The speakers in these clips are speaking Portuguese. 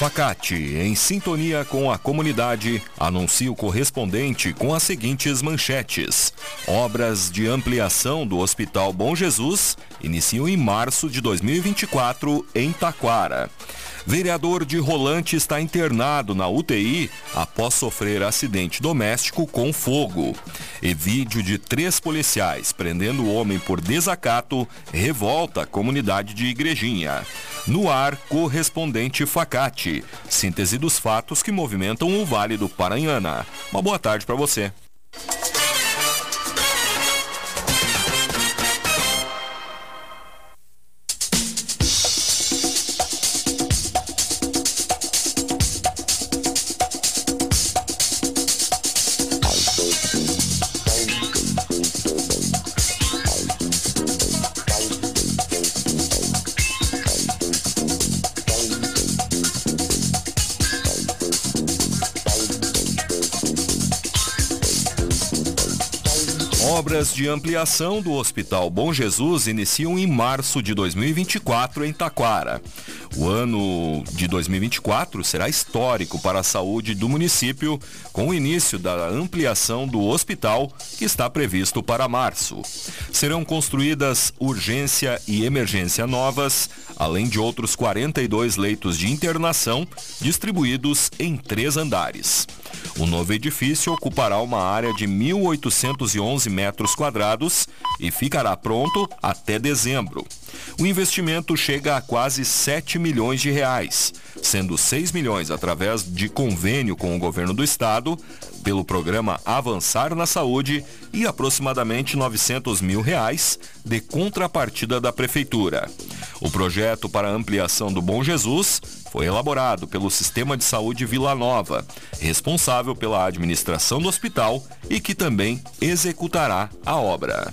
Facate, em sintonia com a comunidade, anuncia o correspondente com as seguintes manchetes. Obras de ampliação do Hospital Bom Jesus iniciam em março de 2024 em Taquara. Vereador de Rolante está internado na UTI após sofrer acidente doméstico com fogo. E vídeo de três policiais prendendo o homem por desacato revolta a comunidade de Igrejinha. No ar, correspondente Facate. Síntese dos fatos que movimentam o Vale do Paranhana. Uma boa tarde para você. Obras de ampliação do Hospital Bom Jesus iniciam em março de 2024 em Taquara. O ano de 2024 será histórico para a saúde do município, com o início da ampliação do hospital, que está previsto para março. Serão construídas urgência e emergência novas, além de outros 42 leitos de internação distribuídos em três andares. O novo edifício ocupará uma área de 1.811 metros quadrados e ficará pronto até dezembro. O investimento chega a quase 7 milhões de reais, sendo 6 milhões através de convênio com o governo do estado, pelo programa Avançar na Saúde e aproximadamente 900 mil reais de contrapartida da prefeitura. O projeto para ampliação do Bom Jesus foi elaborado pelo Sistema de Saúde Vila Nova, responsável pela administração do hospital e que também executará a obra.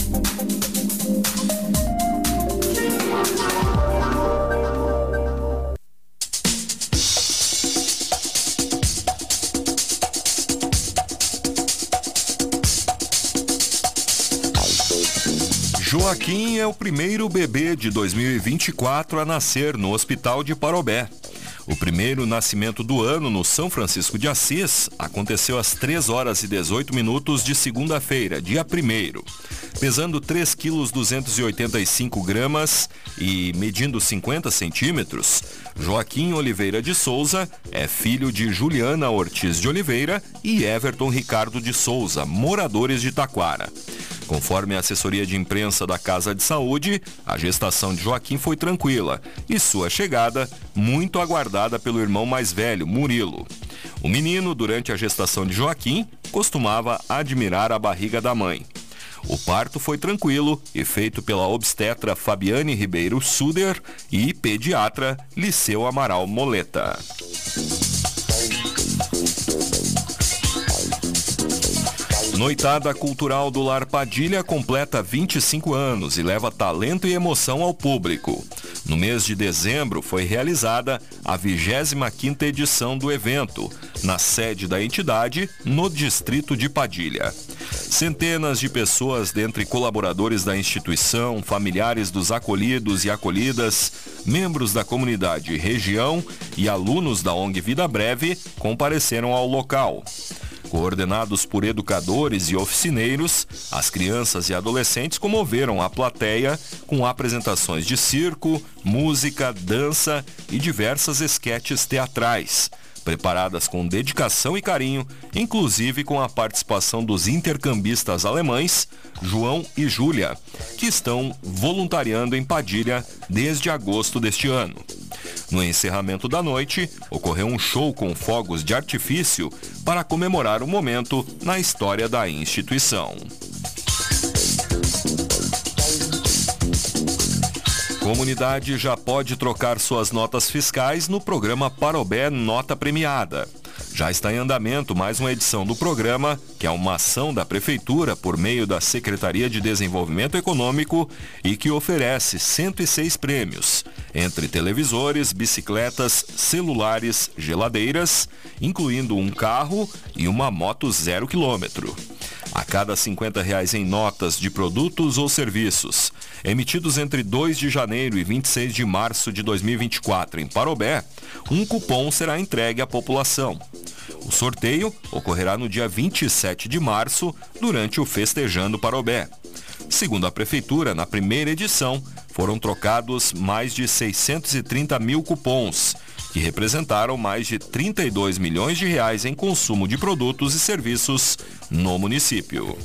Joaquim é o primeiro bebê de 2024 a nascer no Hospital de Parobé. O primeiro nascimento do ano no São Francisco de Assis aconteceu às 3 horas e 18 minutos de segunda-feira, dia 1 pesando 3 quilos 285 gramas e medindo 50 centímetros, Joaquim Oliveira de Souza é filho de Juliana Ortiz de Oliveira e Everton Ricardo de Souza, moradores de Taquara. Conforme a assessoria de imprensa da Casa de Saúde, a gestação de Joaquim foi tranquila e sua chegada muito aguardada pelo irmão mais velho, Murilo. O menino, durante a gestação de Joaquim, costumava admirar a barriga da mãe. O parto foi tranquilo e feito pela obstetra Fabiane Ribeiro Suder e pediatra Liceu Amaral Moleta. Noitada Cultural do Lar Padilha completa 25 anos e leva talento e emoção ao público. No mês de dezembro foi realizada a 25ª edição do evento, na sede da entidade, no distrito de Padilha. Centenas de pessoas, dentre colaboradores da instituição, familiares dos acolhidos e acolhidas, membros da comunidade região e alunos da ONG Vida Breve, compareceram ao local. Coordenados por educadores e oficineiros, as crianças e adolescentes comoveram a plateia com apresentações de circo, música, dança e diversas esquetes teatrais preparadas com dedicação e carinho, inclusive com a participação dos intercambistas alemães João e Júlia, que estão voluntariando em Padilha desde agosto deste ano. No encerramento da noite, ocorreu um show com fogos de artifício para comemorar o momento na história da instituição. Comunidade já pode trocar suas notas fiscais no programa Parobé Nota Premiada. Já está em andamento mais uma edição do programa, que é uma ação da Prefeitura por meio da Secretaria de Desenvolvimento Econômico e que oferece 106 prêmios, entre televisores, bicicletas, celulares, geladeiras, incluindo um carro e uma moto zero quilômetro. A cada 50 reais em notas de produtos ou serviços emitidos entre 2 de janeiro e 26 de março de 2024 em Parobé, um cupom será entregue à população. O sorteio ocorrerá no dia 27 de março, durante o Festejando Parobé. Segundo a Prefeitura, na primeira edição, foram trocados mais de 630 mil cupons, que representaram mais de 32 milhões de reais em consumo de produtos e serviços no município.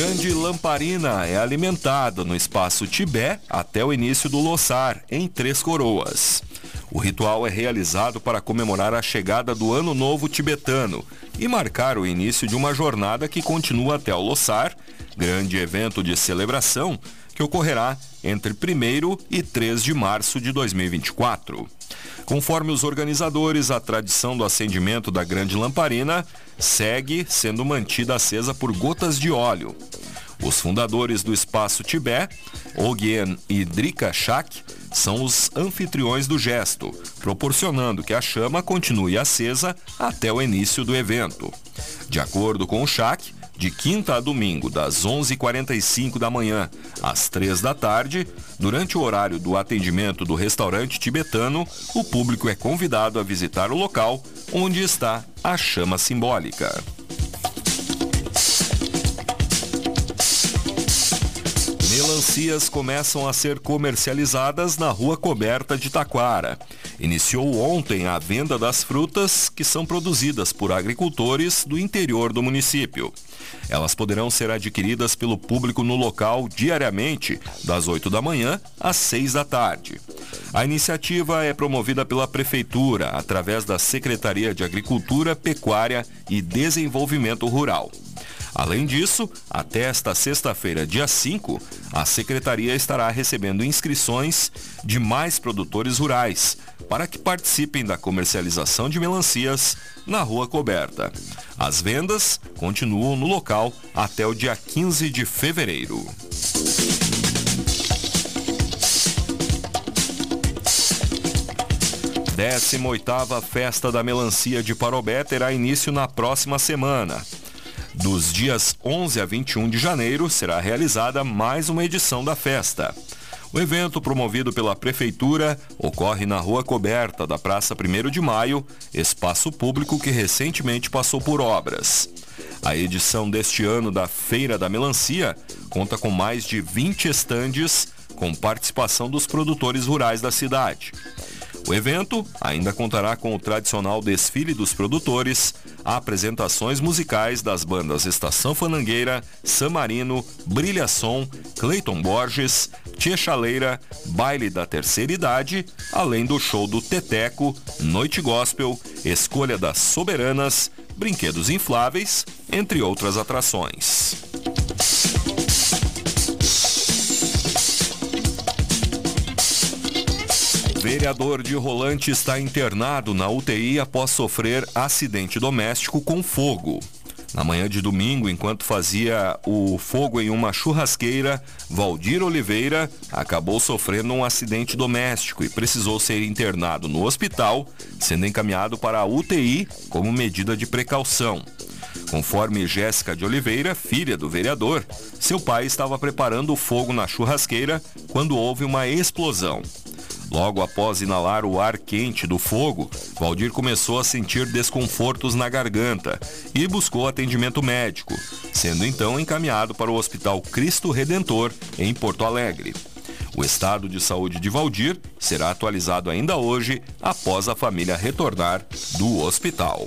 Grande Lamparina é alimentada no espaço Tibé até o início do Loçar, em Três Coroas. O ritual é realizado para comemorar a chegada do Ano Novo Tibetano e marcar o início de uma jornada que continua até o Loçar, grande evento de celebração que ocorrerá entre 1 e 3 de março de 2024. Conforme os organizadores, a tradição do acendimento da grande lamparina segue sendo mantida acesa por gotas de óleo. Os fundadores do Espaço Tibé, Ogyen e Drika Shak, são os anfitriões do gesto, proporcionando que a chama continue acesa até o início do evento. De acordo com o Shak, de quinta a domingo, das 11h45 da manhã às 3 da tarde, durante o horário do atendimento do restaurante tibetano, o público é convidado a visitar o local onde está a chama simbólica. Melancias começam a ser comercializadas na rua coberta de Taquara. Iniciou ontem a venda das frutas que são produzidas por agricultores do interior do município. Elas poderão ser adquiridas pelo público no local diariamente, das 8 da manhã às 6 da tarde. A iniciativa é promovida pela Prefeitura através da Secretaria de Agricultura, Pecuária e Desenvolvimento Rural. Além disso, até esta sexta-feira, dia 5, a Secretaria estará recebendo inscrições de mais produtores rurais para que participem da comercialização de melancias na rua coberta. As vendas continuam no local até o dia 15 de fevereiro. Décima oitava Festa da Melancia de Parobé terá início na próxima semana. Dos dias 11 a 21 de janeiro será realizada mais uma edição da festa. O evento, promovido pela Prefeitura, ocorre na Rua Coberta da Praça 1 de Maio, espaço público que recentemente passou por obras. A edição deste ano da Feira da Melancia conta com mais de 20 estandes com participação dos produtores rurais da cidade. O evento ainda contará com o tradicional desfile dos produtores, apresentações musicais das bandas Estação Fanangueira, San Marino, Brilha Som, Cleiton Borges, Tia Chaleira, Baile da Terceira Idade, além do show do Teteco, Noite Gospel, Escolha das Soberanas, Brinquedos Infláveis, entre outras atrações. Vereador de Rolante está internado na UTI após sofrer acidente doméstico com fogo. Na manhã de domingo, enquanto fazia o fogo em uma churrasqueira, Valdir Oliveira acabou sofrendo um acidente doméstico e precisou ser internado no hospital, sendo encaminhado para a UTI como medida de precaução. Conforme Jéssica de Oliveira, filha do vereador, seu pai estava preparando o fogo na churrasqueira quando houve uma explosão. Logo após inalar o ar quente do fogo, Valdir começou a sentir desconfortos na garganta e buscou atendimento médico, sendo então encaminhado para o Hospital Cristo Redentor, em Porto Alegre. O estado de saúde de Valdir será atualizado ainda hoje, após a família retornar do hospital.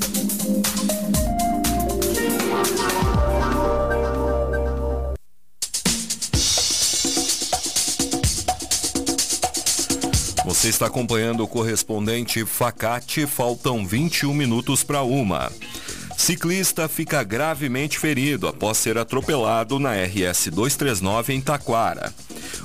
Você está acompanhando o correspondente Facate, faltam 21 minutos para uma. Ciclista fica gravemente ferido após ser atropelado na RS 239 em Taquara.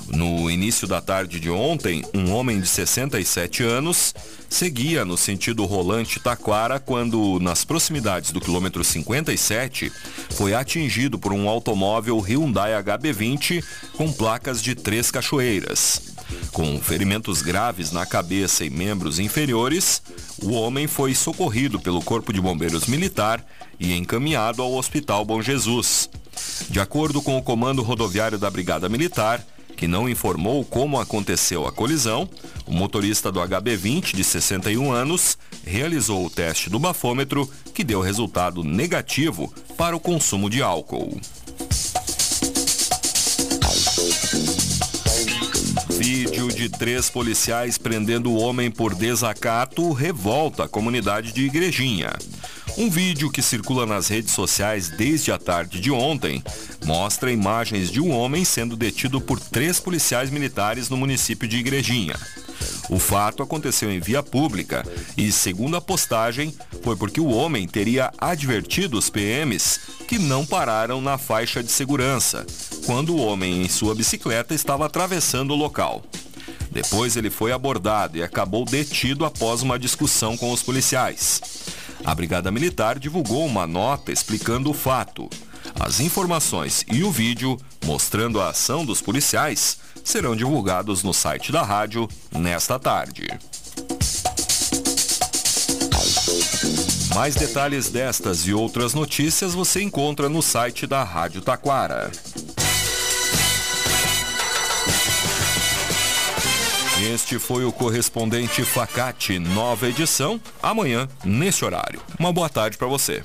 No início da tarde de ontem, um homem de 67 anos seguia no sentido rolante Taquara quando, nas proximidades do quilômetro 57, foi atingido por um automóvel Hyundai HB20 com placas de Três Cachoeiras. Com ferimentos graves na cabeça e membros inferiores, o homem foi socorrido pelo Corpo de Bombeiros Militar e encaminhado ao Hospital Bom Jesus. De acordo com o Comando Rodoviário da Brigada Militar, que não informou como aconteceu a colisão, o motorista do HB20, de 61 anos, realizou o teste do bafômetro, que deu resultado negativo para o consumo de álcool. De três policiais prendendo o homem por desacato revolta a comunidade de Igrejinha. Um vídeo que circula nas redes sociais desde a tarde de ontem mostra imagens de um homem sendo detido por três policiais militares no município de Igrejinha. O fato aconteceu em via pública e, segundo a postagem, foi porque o homem teria advertido os PMs que não pararam na faixa de segurança, quando o homem em sua bicicleta estava atravessando o local. Depois ele foi abordado e acabou detido após uma discussão com os policiais. A Brigada Militar divulgou uma nota explicando o fato. As informações e o vídeo mostrando a ação dos policiais serão divulgados no site da rádio nesta tarde. Mais detalhes destas e outras notícias você encontra no site da Rádio Taquara. Este foi o correspondente Facate, nova edição, amanhã, nesse horário. Uma boa tarde para você.